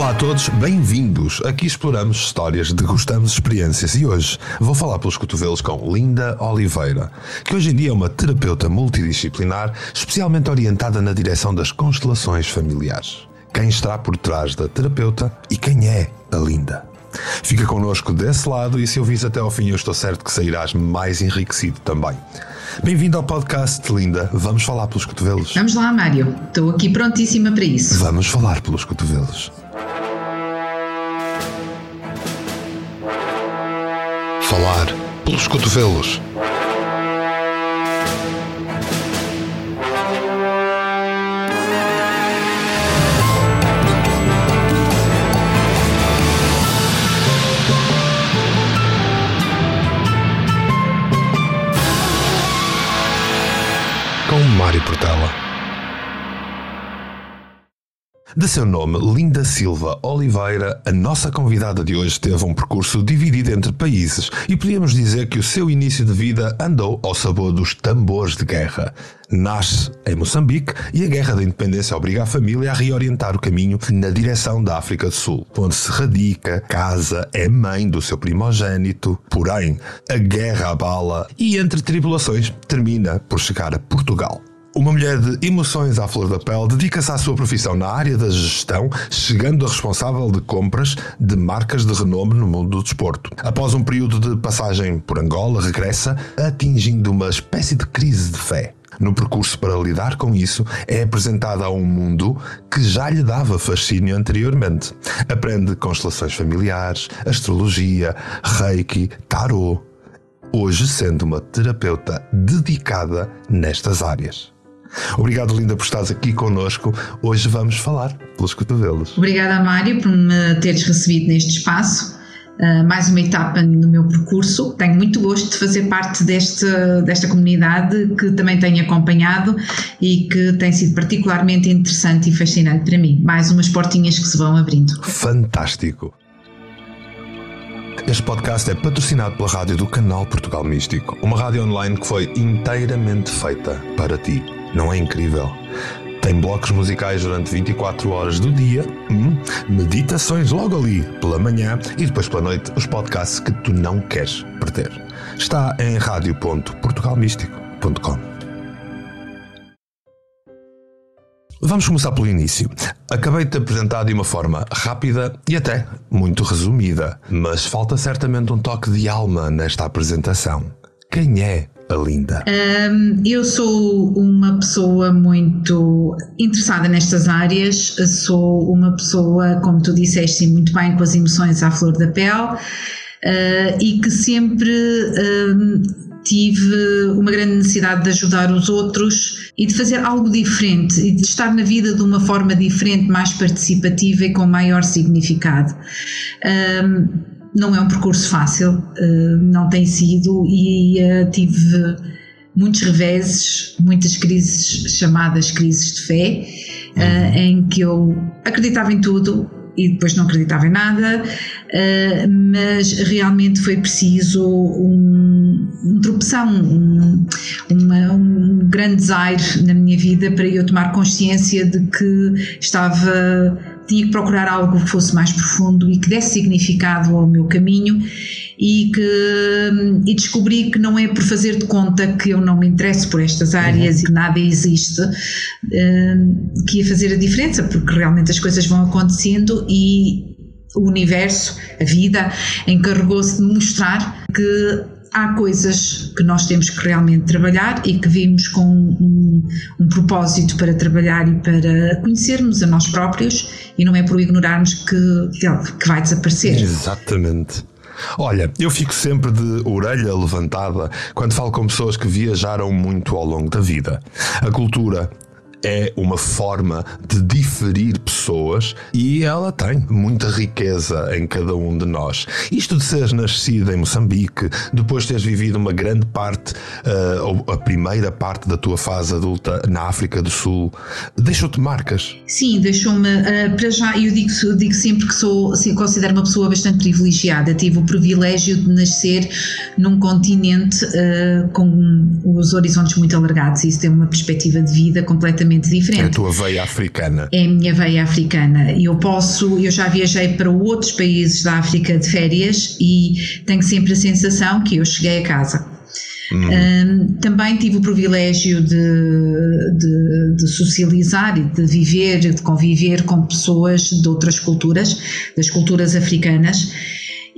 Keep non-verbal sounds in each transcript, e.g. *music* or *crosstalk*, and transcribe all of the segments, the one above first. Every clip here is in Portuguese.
Olá a todos, bem-vindos. Aqui exploramos histórias, degustamos experiências e hoje vou falar pelos cotovelos com Linda Oliveira, que hoje em dia é uma terapeuta multidisciplinar especialmente orientada na direção das constelações familiares. Quem está por trás da terapeuta e quem é a Linda? Fica connosco desse lado e se ouvis até ao fim, eu estou certo que sairás mais enriquecido também. Bem-vindo ao podcast, Linda. Vamos falar pelos cotovelos. Vamos lá, Mário. Estou aqui prontíssima para isso. Vamos falar pelos cotovelos. Falar pelos cotovelos. Com Mário Portela. De seu nome, Linda Silva Oliveira, a nossa convidada de hoje teve um percurso dividido entre países e podíamos dizer que o seu início de vida andou ao sabor dos tambores de guerra. Nasce em Moçambique e a Guerra da Independência obriga a família a reorientar o caminho na direção da África do Sul, onde se radica, casa, é mãe do seu primogênito. Porém, a guerra abala e, entre tribulações, termina por chegar a Portugal. Uma mulher de emoções à flor da pele dedica-se à sua profissão na área da gestão, chegando a responsável de compras de marcas de renome no mundo do desporto. Após um período de passagem por Angola, regressa, atingindo uma espécie de crise de fé. No percurso para lidar com isso, é apresentada a um mundo que já lhe dava fascínio anteriormente. Aprende constelações familiares, astrologia, reiki, tarot. Hoje sendo uma terapeuta dedicada nestas áreas. Obrigado, Linda, por estares aqui connosco. Hoje vamos falar pelos cotovelos. Obrigada, Mário, por me teres recebido neste espaço. Uh, mais uma etapa no meu percurso. Tenho muito gosto de fazer parte deste, desta comunidade que também tenho acompanhado e que tem sido particularmente interessante e fascinante para mim. Mais umas portinhas que se vão abrindo. Fantástico! Este podcast é patrocinado pela rádio do Canal Portugal Místico, uma rádio online que foi inteiramente feita para ti. Não é incrível? Tem blocos musicais durante 24 horas do dia, hum, meditações logo ali pela manhã e depois pela noite os podcasts que tu não queres perder. Está em radio.portugalmístico.com. Vamos começar pelo início. Acabei de te apresentar de uma forma rápida e até muito resumida, mas falta certamente um toque de alma nesta apresentação. Quem é a Linda? Um, eu sou uma pessoa muito interessada nestas áreas, sou uma pessoa, como tu disseste muito bem, com as emoções à flor da pele uh, e que sempre. Tive uma grande necessidade de ajudar os outros e de fazer algo diferente e de estar na vida de uma forma diferente, mais participativa e com maior significado. Não é um percurso fácil, uh, não tem sido, e uh, tive muitos reveses, muitas crises chamadas crises de fé, uh, uhum. em que eu acreditava em tudo e depois não acreditava em nada, mas realmente foi preciso um, um tropeção, um, uma, um grande desaire na minha vida para eu tomar consciência de que estava tinha que procurar algo que fosse mais profundo e que desse significado ao meu caminho e que e descobri que não é por fazer de conta que eu não me interesso por estas áreas uhum. e nada existe hum, que ia fazer a diferença, porque realmente as coisas vão acontecendo e o universo, a vida, encarregou-se de mostrar que há coisas que nós temos que realmente trabalhar e que vimos com um, um, propósito para trabalhar e para conhecermos a nós próprios e não é por ignorarmos que, que vai desaparecer. Exatamente. Olha, eu fico sempre de orelha levantada quando falo com pessoas que viajaram muito ao longo da vida. A cultura é uma forma de diferir pessoas e ela tem muita riqueza em cada um de nós. Isto de seres nascido em Moçambique, depois teres vivido uma grande parte, uh, ou a primeira parte da tua fase adulta na África do Sul, deixou-te marcas? Sim, deixou-me. Uh, para já, eu digo, digo sempre que sou, assim, considero uma pessoa bastante privilegiada. Tive o privilégio de nascer num continente uh, com os horizontes muito alargados isso tem uma perspectiva de vida completamente completamente diferente. É a tua veia africana. É a minha veia africana. Eu posso, eu já viajei para outros países da África de férias e tenho sempre a sensação que eu cheguei a casa. Uhum. Um, também tive o privilégio de, de, de, socializar e de viver, de conviver com pessoas de outras culturas, das culturas africanas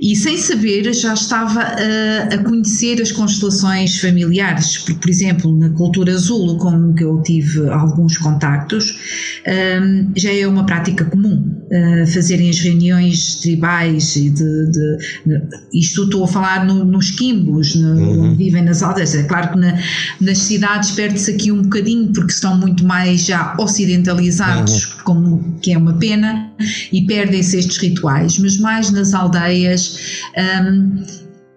e sem saber já estava a, a, conhecer as constelações familiares, porque, por exemplo, na cultura azul, com que eu tive alguns contactos, um, já é uma prática comum uh, fazerem as reuniões tribais e de, de, de isto estou a falar no, nos quimbos, no, uhum. vivem nas aldeias. É claro que na, nas cidades perde-se aqui um bocadinho porque estão muito mais já ocidentalizados, uhum. como que é uma pena, e perdem-se estes rituais, mas mais nas aldeias. Um,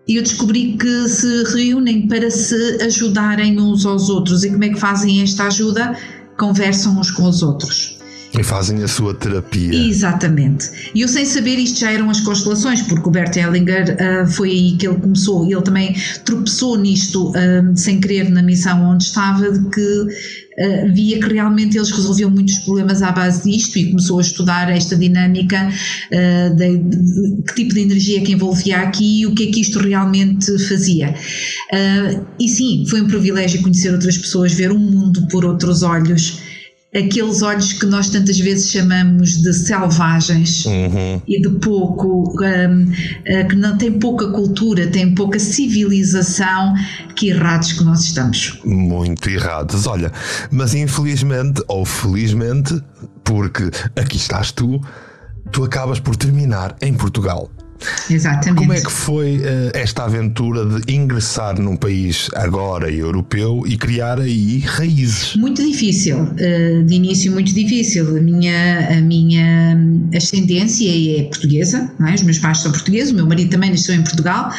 eu descobri que se reúnem para se ajudarem uns aos outros. E como é que fazem esta ajuda? Conversam uns com os outros. E fazem a sua terapia. Exatamente. E eu sem saber isto já eram as constelações, porque o Bert Hellinger uh, foi aí que ele começou. Ele também tropeçou nisto uh, sem querer na missão onde estava, de que uh, via que realmente eles resolviam muitos problemas à base disto e começou a estudar esta dinâmica de, de, de, que tipo de energia que envolvia aqui e o que é que isto realmente fazia. e sim, foi um privilégio conhecer outras pessoas, ver o mundo por outros olhos aqueles olhos que nós tantas vezes chamamos de selvagens uhum. e de pouco, um, eh, que não tem pouca cultura, tem pouca civilização, que errados que nós estamos. Muito errados, olha, mas infelizmente ou felizmente, porque aqui estás tu, tu acabas por terminar em Portugal. Exatamente. Como é que foi uh, esta aventura de ingressar num país agora europeu e criar aí raízes? Muito difícil, uh, de início muito difícil. A minha, a minha ascendência é portuguesa, é? os meus pais são portugueses, o meu marido também nasceu em Portugal,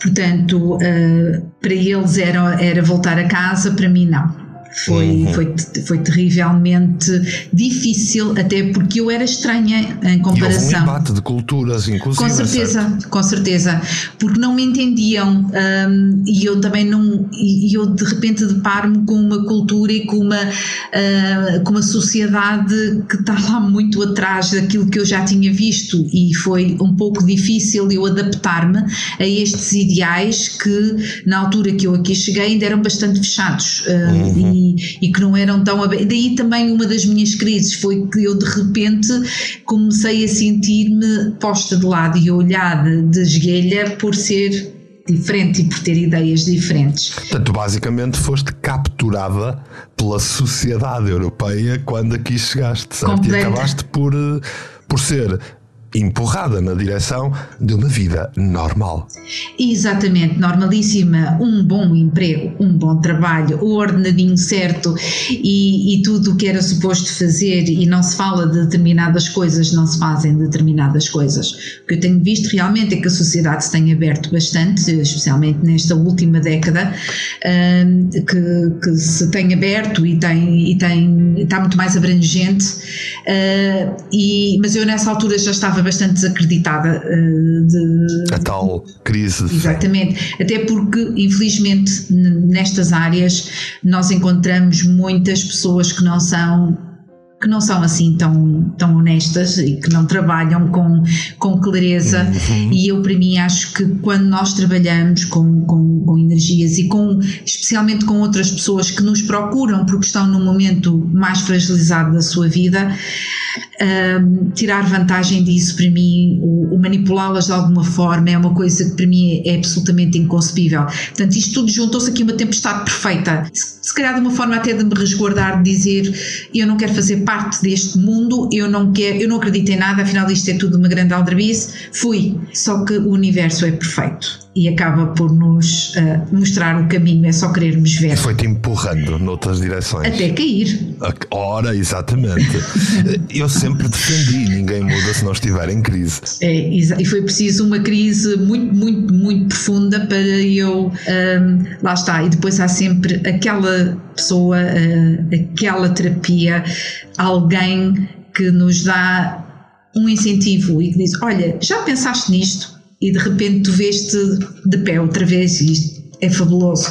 portanto, uh, para eles era, era voltar a casa, para mim não. Foi, uhum. foi, foi terrivelmente difícil, até porque eu era estranha em comparação. E um embate de culturas, inclusive. Com certeza, certo? com certeza, porque não me entendiam um, e eu também não. E eu de repente deparo-me com uma cultura e com uma, uh, com uma sociedade que está lá muito atrás daquilo que eu já tinha visto, e foi um pouco difícil eu adaptar-me a estes ideais que, na altura que eu aqui cheguei, ainda eram bastante fechados. Uh, uhum. E, e, que não eram tão abertos. Daí também uma das minhas crises foi que eu de repente comecei a sentir-me posta de lado e olhada de esguelha por ser diferente e por ter ideias diferentes. Portanto, basicamente foste capturada pela sociedade europeia quando aqui chegaste, certo? E acabaste por, eh, por ser empurrada na direção de uma vida normal. Exatamente, normalíssima, um bom emprego, um bom trabalho, o ordenadinho certo e, e tudo o que era suposto fazer e não se fala de determinadas coisas, não se fazem determinadas coisas. O que eu tenho visto realmente é que a sociedade se tem aberto bastante, especialmente nesta última década, hum, que, que se tem aberto e tem, e tem está muito mais abrangente, hum, e, mas eu nessa altura já estava estava bastante desacreditada uh, de. A tal crise. Exatamente. Até porque, infelizmente, nestas áreas nós encontramos muitas pessoas que não são que não são assim tão, tão honestas e que não trabalham com, com clareza. Uhum. E eu, para mim, acho que quando nós trabalhamos com, com, com, energias e com, especialmente com outras pessoas que nos procuram porque estão num momento mais fragilizado da sua vida, um, tirar vantagem disso, para mim, o, o manipulá-las de alguma forma, é uma coisa que para mim é, é absolutamente inconcebível. Portanto, isto tudo juntou-se aqui uma tempestade perfeita. Se, se calhar de uma forma até de me resguardar, de dizer eu não quero fazer parte deste mundo, eu não quero, eu não acredito em nada, afinal isto é tudo uma grande aldrabice. Fui. Só que o universo é perfeito e acaba por nos uh, mostrar o caminho, é só querermos ver. Foi-te empurrando noutras direções. Até cair. Ora, exatamente. *laughs* Eu sempre defendi, ninguém muda se não estiver em crise. É, e foi preciso uma crise muito, muito, muito profunda para eu. Um, lá está, e depois há sempre aquela pessoa, uh, aquela terapia, alguém que nos dá um incentivo e que diz: Olha, já pensaste nisto? E de repente tu vês-te de pé outra vez e é fabuloso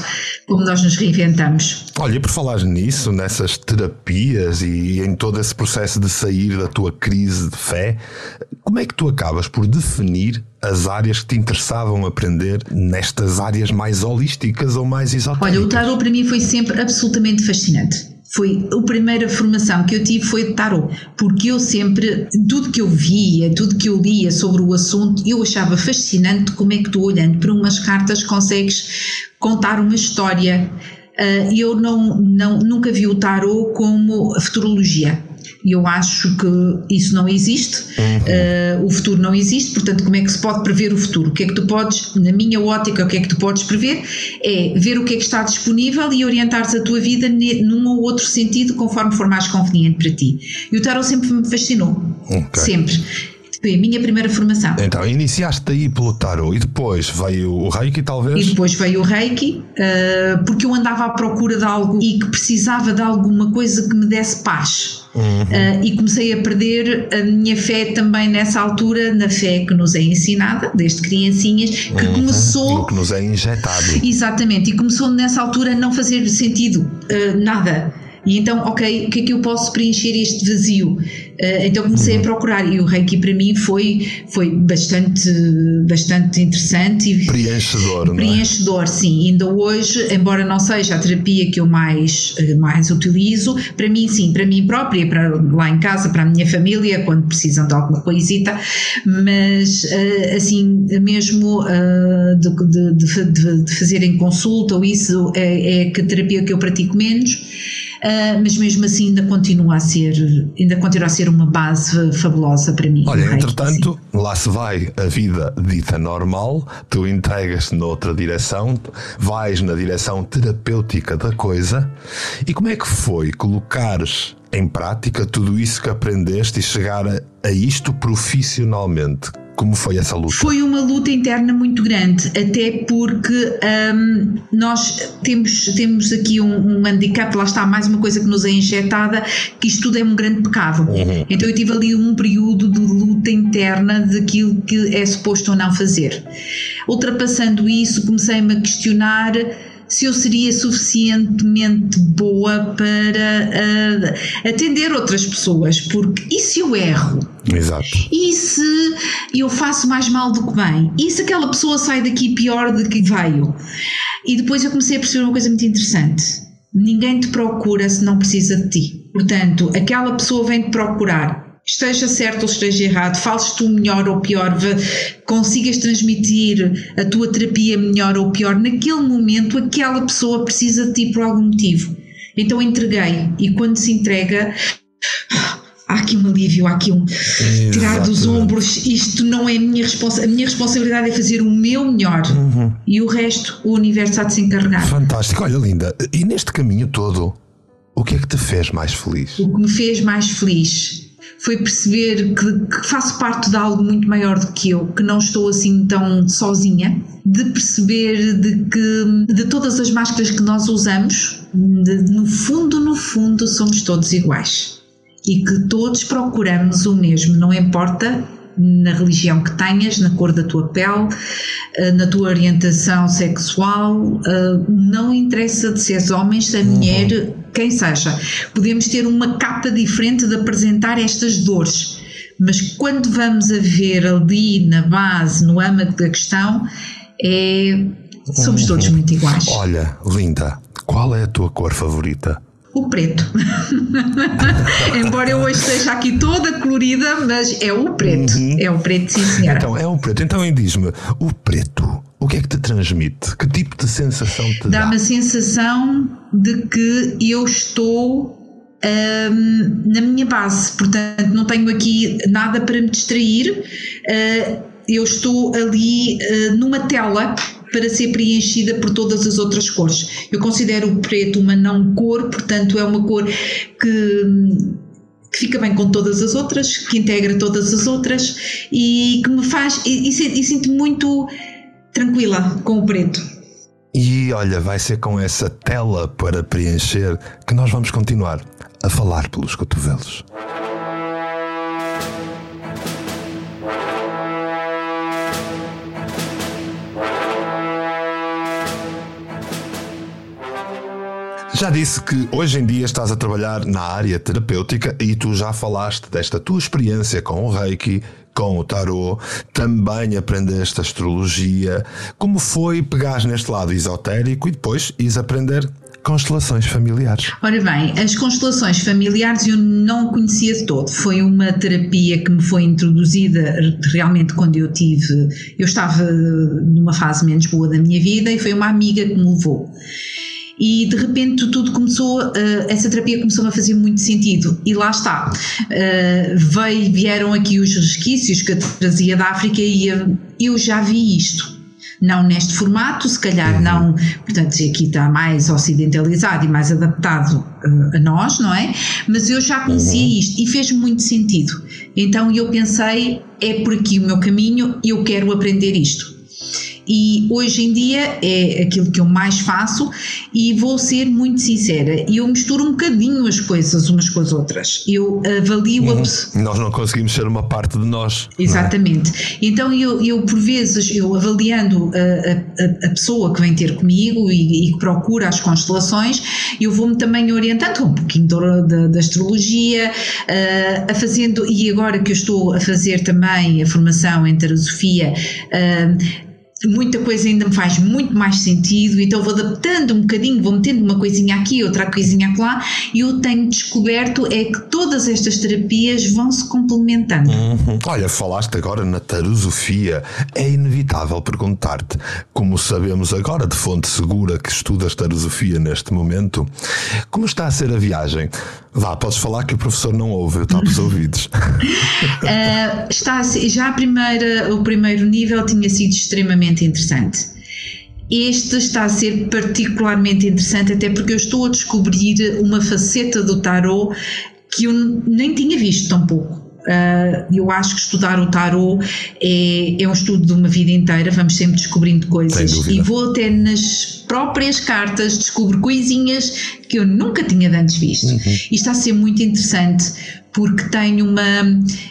como nós nos reinventamos. Olha, por falar nisso, nessas terapias e em todo esse processo de sair da tua crise de fé, como é que tu acabas por definir as áreas que te interessavam aprender nestas áreas mais holísticas ou mais esotéricas? Olha, o tarot para mim foi sempre absolutamente fascinante. Foi a primeira formação que eu tive foi de tarot, porque eu sempre, tudo que eu via, tudo que eu lia sobre o assunto, eu achava fascinante como é que tu olhando para umas cartas consegues contar uma história. Uh, eu não, não, nunca vi o tarot como futurologia. Eu acho que isso não existe, uhum. uh, o futuro não existe, portanto, como é que se pode prever o futuro? O que é que tu podes, na minha ótica, o que é que tu podes prever? É ver o que é que está disponível e orientares a tua vida num ou outro sentido, conforme for mais conveniente para ti. E o tarot sempre me fascinou. Okay. Sempre. Minha primeira formação. Então, iniciaste aí pelo tarot e depois veio o Reiki, talvez? E depois veio o Reiki, uh, porque eu andava à procura de algo e que precisava de alguma coisa que me desse paz. Uhum. Uh, e comecei a perder a minha fé também nessa altura, na fé que nos é ensinada, desde criancinhas, que uhum. começou. Que nos é injetado. Exatamente, e começou nessa altura a não fazer sentido uh, nada. E então, ok, o que é que eu posso preencher este vazio? Uh, então comecei uhum. a procurar e o Reiki para mim foi, foi bastante, bastante interessante e preenchedor, preenchedor, é? sim. Ainda hoje, embora não seja a terapia que eu mais, eh, mais utilizo, para mim sim, para mim própria, para lá em casa, para a minha família, quando precisam de alguma coisita, mas uh, assim, mesmo de, de, de, de fazerem consulta ou isso é, é a terapia que eu pratico menos. Uh, mas mesmo assim ainda continua a ser ainda continua a ser uma base fabulosa para mim. Olha, entretanto, lá se vai a vida dita normal, tu entregas-te noutra direção, vais na direção terapêutica da coisa. E como é que foi colocares em prática tudo isso que aprendeste e chegar a, a isto profissionalmente? Como foi essa luta? Foi uma luta interna muito grande, até porque um, nós temos, temos aqui um, um handicap, lá está mais uma coisa que nos é injetada, que isto tudo é um grande pecado. Uhum. Então eu tive ali um período de luta interna daquilo que é suposto ou não fazer. Ultrapassando isso, comecei-me a questionar se eu seria suficientemente boa para uh, atender outras pessoas, porque e se eu erro? Exato. E se eu faço mais mal do que bem? E se aquela pessoa sai daqui pior do que veio? E depois eu comecei a perceber uma coisa muito interessante. Ninguém te procura se não precisa de ti. Portanto, aquela pessoa vem te procurar esteja certo ou esteja errado, fales tu melhor ou pior, consigas transmitir a tua terapia melhor ou pior, naquele momento aquela pessoa precisa de ti por algum motivo. Então entreguei e quando se entrega há aqui um alívio, há aqui um Exatamente. tirar dos ombros, isto não é a minha responsabilidade, a minha responsabilidade é fazer o meu melhor uhum. e o resto o universo há de se encarregar. Fantástico, olha linda, e neste caminho todo, o que é que te fez mais feliz? O que me fez mais feliz foi perceber que, que, faço parte de algo muito maior do que eu, que não estou assim tão sozinha, de perceber de que de todas as máscaras que nós usamos, de, no fundo, no fundo, somos todos iguais. E que todos procuramos o mesmo, não importa na religião que tenhas, na cor da tua pele, eh, na tua orientação sexual, eh, não interessa de seres homem, se é mulher, uhum. quem seja. Podemos ter uma capa diferente de apresentar estas dores, mas quando vamos a ver ali na base, no âmago da questão, é, somos uhum. todos muito iguais. Olha, linda, qual é a tua cor favorita? O preto. *laughs* Embora eu hoje esteja aqui toda colorida, mas é o preto. Uhum. É o preto, sim, senhora. Então, é o preto. Então, diz-me, o preto, o que é que te transmite? Que tipo de sensação te dá? Dá-me a sensação de que eu estou um, na minha base, portanto, não tenho aqui nada para me distrair. Uh, eu estou ali uh, numa tela para ser preenchida por todas as outras cores. Eu considero o preto uma não cor, portanto, é uma cor que que fica bem com todas as outras, que integra todas as outras e que me faz e, e, e sinto muito tranquila com o preto. E olha, vai ser com essa tela para preencher que nós vamos continuar a falar pelos cotovelos. Já disse que hoje em dia estás a trabalhar na área terapêutica e tu já falaste desta tua experiência com o Reiki, com o tarot, também aprendeste astrologia. Como foi pegar neste lado esotérico e depois ires aprender constelações familiares? Ora bem, as constelações familiares eu não conhecia de todo. Foi uma terapia que me foi introduzida realmente quando eu tive. Eu estava numa fase menos boa da minha vida e foi uma amiga que me levou e de repente tudo começou, uh, essa terapia começou a fazer muito sentido e lá está, uh, veio, vieram aqui os resquícios que eu trazia da África e eu, já vi isto não neste formato, se calhar uhum. não, portanto, aqui está mais ocidentalizado e mais adaptado uh, a nós, não é? Mas eu já conhecia uhum. isto e fez muito sentido. Então eu pensei, é por aqui o meu caminho, eu quero aprender isto e hoje em dia é aquilo que eu mais faço e vou ser muito sincera, eu misturo um bocadinho as coisas umas com as outras. Eu avalio uhum. a Nós não conseguimos ser uma parte de nós. É? Exatamente. É? Então eu, eu, por vezes, eu avaliando a, a, a pessoa que vem ter comigo e, e, que procura as constelações, eu vou-me também orientando um pouquinho da astrologia, uh, a fazendo, e agora que eu estou a fazer também a formação em Tarosofia, uh, muita coisa ainda me faz muito mais sentido, então vou adaptando um bocadinho, vou metendo uma coisinha aqui, outra coisinha lá, e eu tenho descoberto é que todas estas terapias vão se complementando. Uhum. Olha, falaste agora na tarosofia, é inevitável perguntar-te, como sabemos agora de fonte segura que estudas tarosofia neste momento, como está a ser a viagem? Vá, podes falar que o professor não ouve, eu tapo os ouvidos. uh, *laughs* está já a primeira, o primeiro nível tinha sido extremamente interessante. Este está a ser particularmente interessante, até porque eu estou a descobrir uma faceta do tarot que eu nem tinha visto tão pouco. Uh, eu acho que estudar o tarot é, é um estudo de uma vida inteira, vamos sempre descobrindo coisas. E vou até nas próprias cartas descubro coisinhas que eu nunca tinha antes visto. Uhum. E está a ser muito interessante porque tenho uma.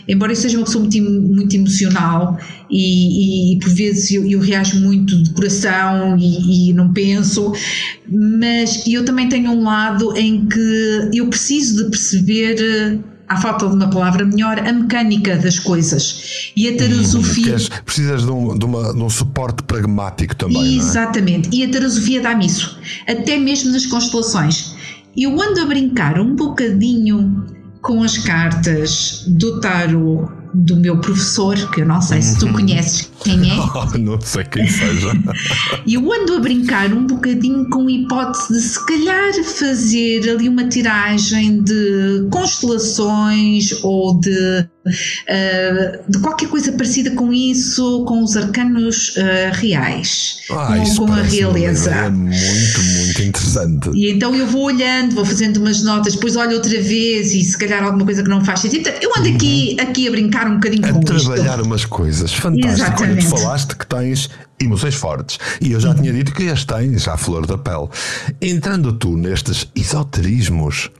Embora eu seja uma pessoa muito, muito emocional e, e, por vezes eu, eu reajo muito de coração e, e, não penso, mas eu também tenho um lado em que eu preciso de perceber à falta de uma palavra melhor, a mecânica das coisas. E a tarosofia. Hum, precisas de um, de, uma, de um, suporte pragmático também. É? Exatamente. É? E a tarosofia dá-me isso. Até mesmo nas constelações. Eu ando a brincar um bocadinho com as cartas do tarot do meu professor, que eu não sei se tu uhum. conheces quem é. *laughs* Oh, não sei quem seja. *laughs* E eu ando a brincar um bocadinho com a hipótese de se calhar fazer ali uma tiragem de constelações ou de uh, de qualquer coisa parecida com isso, com os arcanos uh, reais, ah, com, com a realeza. É muito, muito interessante. E então eu vou olhando, vou fazendo umas notas, depois olho outra vez e se calhar alguma coisa que não faz sentido. eu ando uhum. aqui, aqui a brincar um bocadinho a com trabalhar umas coisas. Fantástico. Tu falaste que tens emoções fortes. E eu já uhum. tinha dito que as tens à flor da pele. Entrando tu nestes esoterismos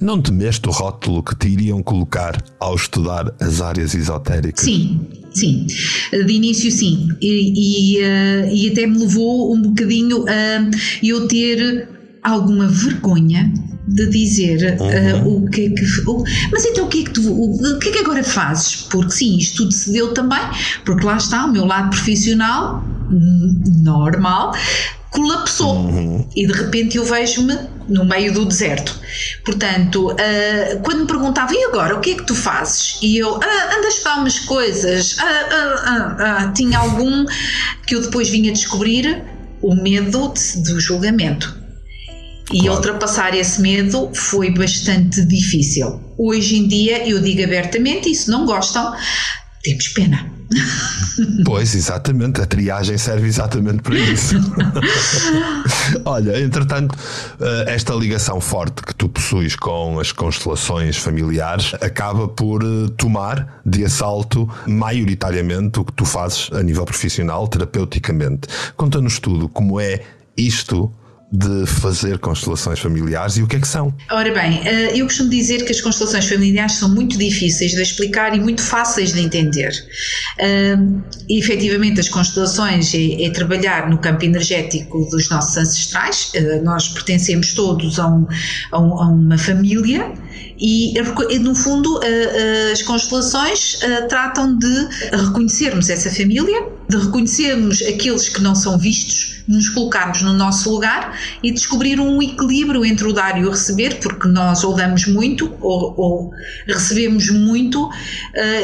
não temeste o rótulo que te iriam colocar ao estudar as áreas esotéricas? Sim, sim. De início, sim. E, e, uh, e até me levou um bocadinho a eu ter alguma vergonha de dizer uh, uhum. o que é que. O, mas então o que é que tu. O, o, que é que agora fazes? Porque sim, isto tudo se deu também, porque lá está o meu lado profissional, normal, colapsou. Uhum. E de repente eu vejo-me no meio do deserto. Portanto, uh, quando me perguntavam, e agora, o que é que tu fazes? E eu, ah, ando a estudar umas coisas, ah, ah, ah, tinha algum que eu depois vinha descobrir o medo de, do julgamento. E claro. ultrapassar esse medo foi bastante difícil. Hoje em dia eu digo abertamente: e se não gostam, temos pena. *laughs* Pois, exatamente, a triagem serve exatamente para isso. *laughs* Olha, entretanto, eh, esta ligação forte que tu possuis com as constelações familiares acaba por eh, tomar de assalto maioritariamente o que tu fazes a nível profissional, terapeuticamente. Conta-nos tudo como é isto de fazer constelações familiares e o que é que são? Ora bem, eh, eu costumo dizer que as constelações familiares são muito difíceis de explicar e muito fáceis de entender. Uh, efetivamente, as constelações é, é, trabalhar no campo energético dos nossos ancestrais, uh, nós pertencemos todos a, um, a, a uma família e, no fundo, as constelações tratam de reconhecermos essa família, de reconhecermos aqueles que não são vistos nos colocarmos no nosso lugar e descobrir um equilíbrio entre o dar e o receber, porque nós ou damos muito ou, ou recebemos muito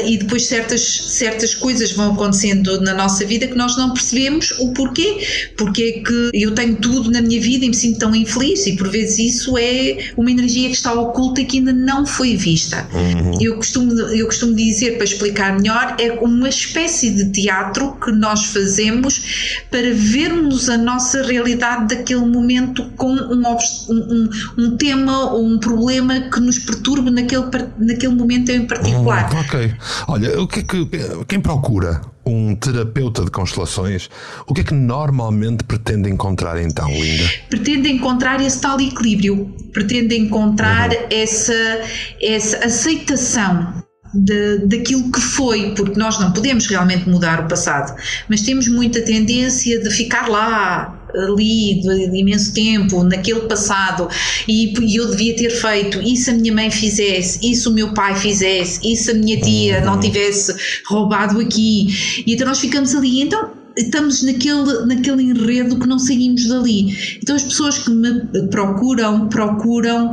e depois certas, certas coisas vão acontecendo na nossa vida que nós não percebemos o porquê. Porque é que eu tenho tudo na minha vida e me sinto tão infeliz e por vezes isso é uma energia que está oculta que ainda não foi vista. Uhum. Eu, costumo, eu costumo dizer, para explicar melhor, é uma espécie de teatro que nós fazemos para vermos a nossa realidade daquele momento com um, um, um tema ou um problema que nos perturbe naquele, naquele momento em particular. Hum, ok. Olha, o que é que quem procura um terapeuta de constelações, o que é que normalmente pretende encontrar então, Linda? Pretende encontrar esse tal equilíbrio, pretende encontrar uhum. essa, essa aceitação de, daquilo que foi, porque nós não podemos realmente mudar o passado, mas temos muita tendência de ficar lá, ali de, de imenso tempo, naquele passado, e, e, eu devia ter feito, e se a minha mãe fizesse, e se o meu pai fizesse, e se a minha tia não uhum. tivesse roubado aqui, e então nós ficamos ali, então estamos naquele, naquele enredo que não saímos dali. Então as pessoas que me procuram, procuram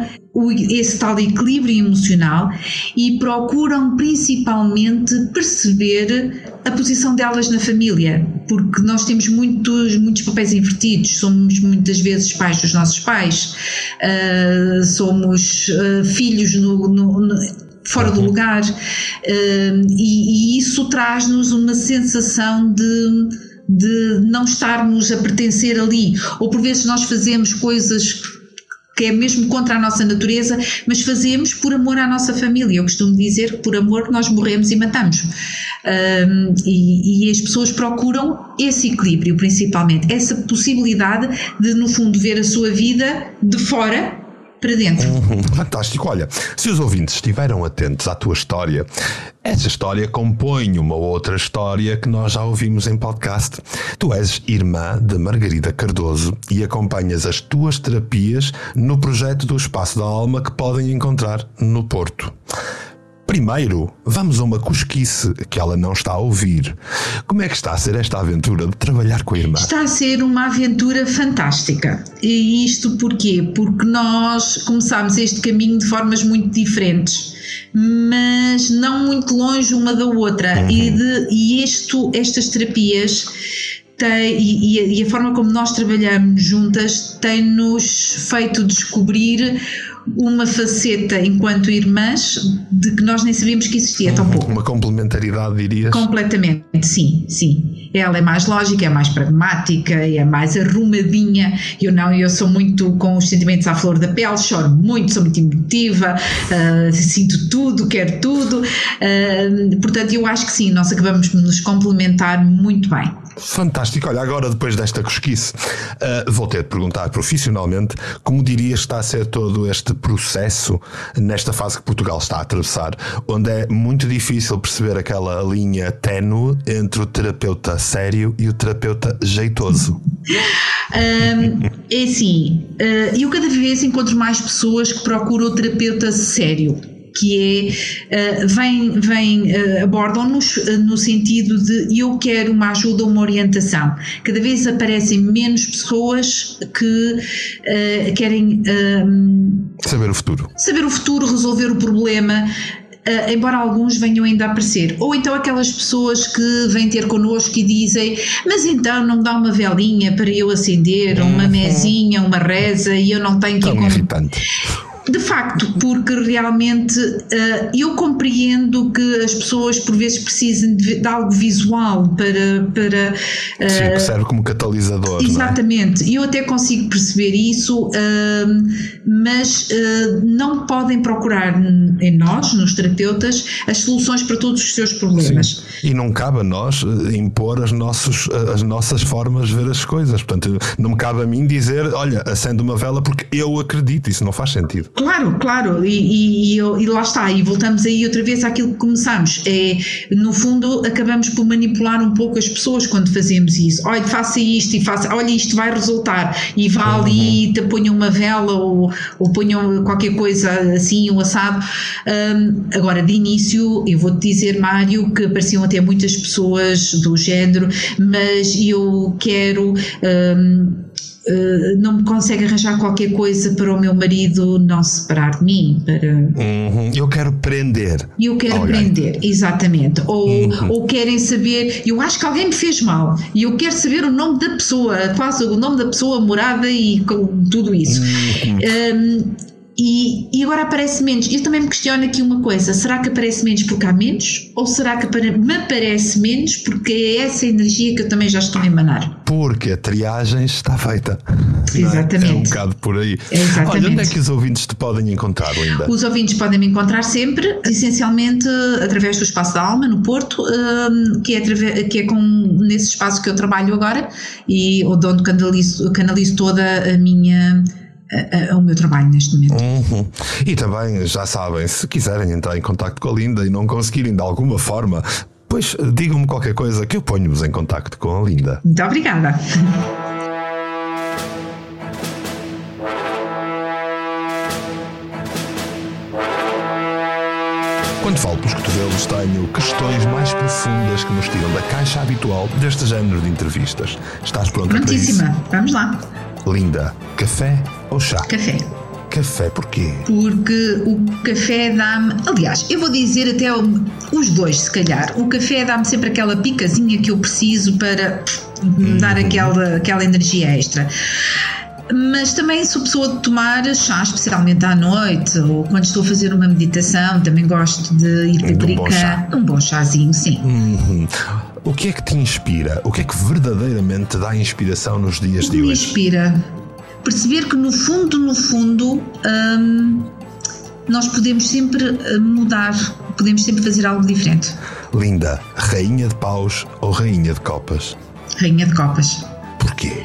esse tal equilíbrio emocional e procuram principalmente perceber a posição delas na família, porque nós temos muitos, muitos papéis invertidos, somos muitas vezes pais dos nossos pais, uh, somos uh, filhos no, no, no fora do uhum. lugar, uh, e, e, isso traz-nos uma sensação de de não estarmos a pertencer ali, ou por vezes nós fazemos coisas que é mesmo contra a nossa natureza, mas fazemos por amor à nossa família. Eu costumo dizer que por amor nós morremos e matamos. Um, e, e, as pessoas procuram esse equilíbrio, principalmente, essa possibilidade de, no fundo, ver a sua vida de fora para dentro. Uhum, fantástico. Olha, se os ouvintes estiveram atentos à tua história, essa história compõe uma outra história que nós já ouvimos em podcast. Tu és irmã de Margarida Cardoso e acompanhas as tuas terapias no projeto do Espaço da Alma que podem encontrar no Porto. Primeiro, vamos a uma cosquice que ela não está a ouvir. Como é que está a ser esta aventura de trabalhar com a irmã? Está a ser uma aventura fantástica. E isto porquê? Porque nós começámos este caminho de formas muito diferentes mas não muito longe uma da outra. Uhum. E, de, e isto, estas terapias tem, e, e, a, forma como nós trabalhamos juntas tem-nos feito descobrir uma faceta enquanto irmãs de que nós nem sabíamos que existia tão pouco. Uma complementaridade, dirias? Completamente, sim, sim. Ela é mais lógica, é mais pragmática, é mais arrumadinha. Eu não, eu sou muito com os sentimentos à flor da pele, choro muito, sou muito emotiva, uh, sinto tudo, quero tudo. Uh, portanto, eu acho que sim, nós acabamos de nos complementar muito bem. Fantástico. Olha, agora depois desta cosquice, uh, vou ter de perguntar profissionalmente como dirias está a ser todo este processo nesta fase que Portugal está a atravessar, onde é muito difícil perceber aquela linha ténue entre o terapeuta sério e o terapeuta jeitoso. Um, é assim, uh, eu cada vez encontro mais pessoas que procuram o terapeuta sério que é, uh, vem, vem uh, abordam-nos uh, no sentido de eu quero uma ajuda, uma orientação. Cada vez aparecem menos pessoas que querem saber o futuro. Saber o futuro, resolver o problema. Uh, embora alguns venham ainda a aparecer. Ou então aquelas pessoas que vêm ter connosco e dizem: Mas então não dá uma velinha para eu acender, uhum. uma mesinha, uma reza e eu não tenho que. Tão irritante De facto, porque realmente uh, eu compreendo que as pessoas por vezes precisam de, de algo visual para. para uh, Sim, que serve como catalisador. Exatamente, e é? eu até consigo perceber isso, uh, mas não podem procurar em nós, nos terapeutas, as soluções para todos os seus problemas. Sim. E não cabe a nós impor as, nossos, as nossas formas de ver as coisas. Portanto, não me cabe a mim dizer, olha, acende uma vela porque eu acredito, isso não faz sentido. Claro, claro, e, e, e, lá está, e voltamos aí outra vez àquilo que começamos. É, no fundo, acabamos por manipular um pouco as pessoas quando fazemos isso. Olha, faça isto e faça, olha, isto vai resultar, e vá uhum. ali e te ponham uma vela ou, ou ponham qualquer coisa assim, um assado. Um, agora, de início, eu vou-te dizer, Mário, que apareciam até muitas pessoas do género, mas eu quero. Um, Uh, não me consegue arranjar qualquer coisa para o meu marido não se separar de mim. Para... Uhum. Eu quero prender. Eu quero alguém. prender, exatamente. Ou, uhum. ou querem saber, eu acho que alguém me fez mal e eu quero saber o nome da pessoa, quase o nome da pessoa, morada e tudo isso. Uhum. Um, e, e, agora aparece menos. Eu também me questiono aqui uma coisa: será que aparece menos porque há menos? Ou será que me aparece menos porque é essa energia que eu também já estou a emanar? Porque a triagem está feita. Exatamente. É? é um bocado por aí. Exatamente. Olha, onde é que os ouvintes te podem encontrar, Linda? Os ouvintes podem me encontrar sempre, essencialmente através do Espaço da Alma, no Porto, hum, que é, através, que é com, nesse espaço que eu trabalho agora e onde canalizo, canalizo toda a minha ao meu trabalho neste momento. Uhum. E também, já sabem, se quiserem entrar em contato com a Linda e não conseguirem de alguma forma, pois digam-me qualquer coisa que eu ponho-vos em contato com a Linda. Muito obrigada. Quando falo pelos cotovelos, tenho questões mais profundas que nos tiram da caixa habitual deste género de entrevistas. Estás pronta Prontíssima. para isso? Vamos lá. Linda, café ou chá? Café. Café, porquê? Porque o café dá-me. Aliás, eu vou dizer até os dois, se calhar. O café dá-me sempre aquela picazinha que eu preciso para me dar uhum. aquela, aquela energia extra. Mas também sou pessoa de tomar chá, especialmente à noite, ou quando estou a fazer uma meditação, também gosto de ir para um, um bom chazinho, sim. Uhum. O que é que te inspira? O que é que verdadeiramente te dá inspiração nos dias o de hoje? Me inspira perceber que no fundo, no fundo, hum, nós podemos sempre hum, mudar, podemos sempre fazer algo diferente. Linda, rainha de paus ou rainha de copas? Rainha de copas. Porquê?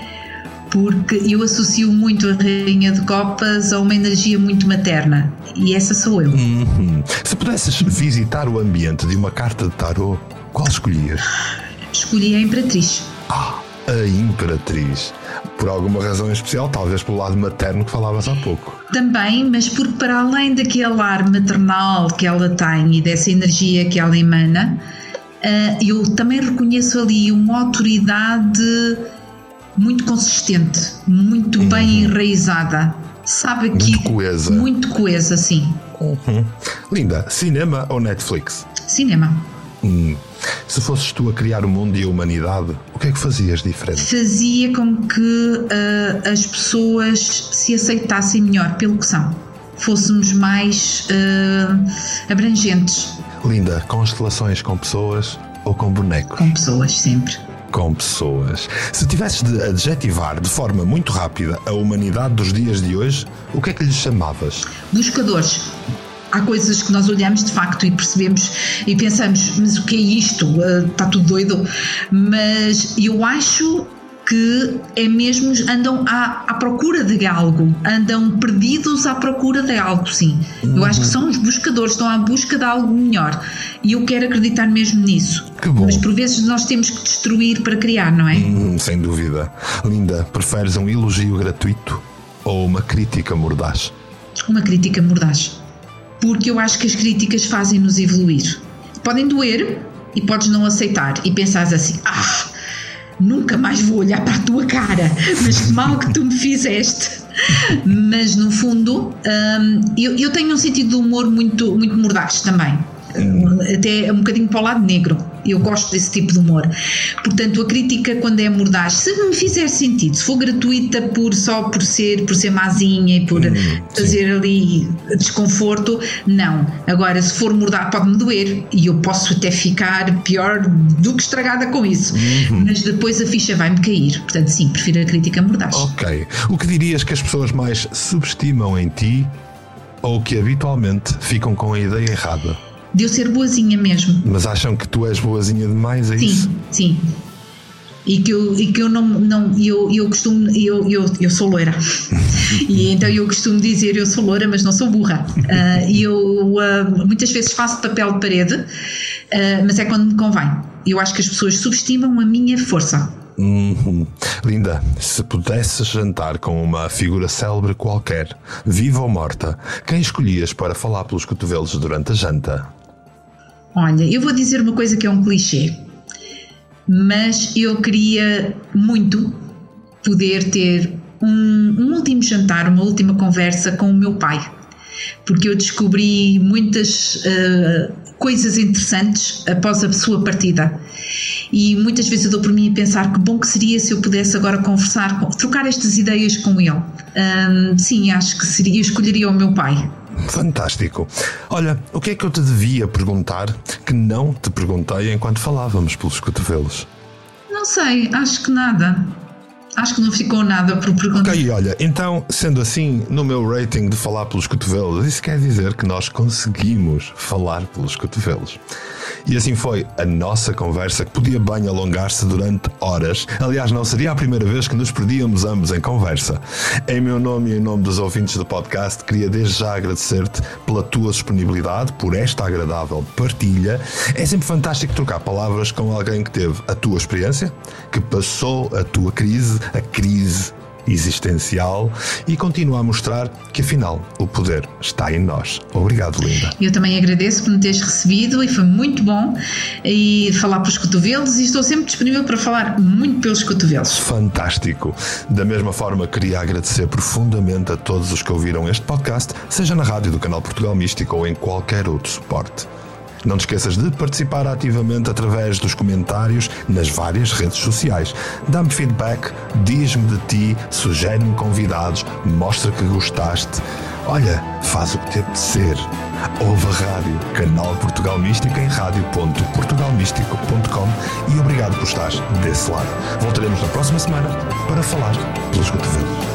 Porque eu associo muito a rainha de copas a uma energia muito materna e essa sou eu. Uhum. Se pudesses visitar o ambiente de uma carta de tarot, qual escolhias? Escolhi a Imperatriz. Ah, a Imperatriz. Por alguma razão especial, talvez pelo lado materno que falavas há pouco. Também, mas porque para além daquele ar maternal que ela tem e dessa energia que ela emana, eh, eu também reconheço ali uma autoridade muito consistente, muito uhum. bem enraizada. Sabe que. Muito coesa. Muito coesa, sim. Uhum. Linda, cinema ou Netflix? Cinema. Hum. Se fosses tu a criar o mundo e a humanidade, o que é que fazias diferente? Fazia com que uh, as pessoas se aceitassem melhor pelo que são, fôssemos mais uh, abrangentes. Linda, constelações com pessoas ou com bonecos? Com pessoas, sempre com pessoas. Se tivesses de adjetivar de forma muito rápida a humanidade dos dias de hoje, o que é que lhes chamavas? Buscadores há coisas que nós olhamos de facto e percebemos e pensamos, mas o que é isto? Está tudo doido? Mas eu acho que é mesmo andam à, à, procura de algo, andam perdidos à procura de algo, sim. Uhum. Eu acho que são os buscadores, estão à busca de algo melhor. E eu quero acreditar mesmo nisso. Que bom. Mas por vezes nós temos que destruir para criar, não é? Hum, sem dúvida. Linda, preferes um elogio gratuito ou uma crítica mordaz? Uma crítica mordaz porque eu acho que as críticas fazem-nos evoluir. Podem doer e podes não aceitar e pensares assim: ah, nunca mais vou olhar para a tua cara, mas que mal que tu me fizeste. Mas no fundo, hum, eu, eu, tenho um sentido de humor muito, muito mordaz também. até um bocadinho para o lado negro. Eu gosto desse tipo de humor. Portanto, a crítica, quando é mordaz, se me fizer sentido, se for gratuita por só por ser, por ser mazinha e por hum, fazer sim. ali desconforto, não. Agora, se for mordaz, pode-me doer e eu posso até ficar pior do que estragada com isso. Uhum. Mas depois a ficha vai-me cair. Portanto, sim, prefiro a crítica mordaz. Ok. O que dirias que as pessoas mais subestimam em ti ou que habitualmente ficam com a ideia errada? De eu ser boazinha mesmo. Mas acham que tu és boazinha demais, é sim, isso? Sim, sim. E que eu, e que eu não, não eu, eu costumo, eu, eu, eu sou loira. *laughs* e então eu costumo dizer eu sou loira, mas não sou burra. Uh, e eu uh, muitas vezes faço papel de parede, uh, mas é quando me convém. Eu acho que as pessoas subestimam a minha força. Uhum. Linda, se pudesses jantar com uma figura célebre qualquer, viva ou morta, quem escolhias para falar pelos cotovelos durante a janta? Olha, eu vou dizer uma coisa que é um clichê, mas eu queria muito poder ter um, um último jantar, uma última conversa com o meu pai, porque eu descobri muitas uh, coisas interessantes após a sua partida. E muitas vezes eu dou por mim a pensar que bom que seria se eu pudesse agora conversar, trocar estas ideias com ele. Um, sim, acho que seria, eu escolheria o meu pai. Fantástico. Olha, o que é que eu te devia perguntar que não te perguntei enquanto falávamos pelos cotovelos? Não sei, acho que nada. Acho que não ficou nada por perguntar. Ok, olha, então, sendo assim, no meu rating de falar pelos cotovelos, isso quer dizer que nós conseguimos falar pelos cotovelos. E assim foi a nossa conversa, que podia bem alongar-se durante horas. Aliás, não seria a primeira vez que nos perdíamos ambos em conversa. Em meu nome e em nome dos ouvintes do podcast, queria desde já agradecer-te pela tua disponibilidade, por esta agradável partilha. É sempre fantástico trocar palavras com alguém que teve a tua experiência, que passou a tua crise, a crise existencial e continua a mostrar que afinal o poder está em nós. Obrigado, Linda. Eu também agradeço por me teres recebido e foi muito bom e falar pelos cotovelos e estou sempre disponível para falar muito pelos cotovelos. Fantástico. Da mesma forma, queria agradecer profundamente a todos os que ouviram este podcast, seja na rádio do canal Portugal Místico ou em qualquer outro suporte. Não te esqueças de participar ativamente através dos comentários nas várias redes sociais. Dá-me feedback, diz-me de ti, sugere-me convidados, mostra que gostaste. Olha, faz o que te apetecer. Ouve a rádio, canal Portugal Místico em rádio.portugalmístico.com e obrigado por estar desse lado. Voltaremos na próxima semana para falar pelos cotovelos.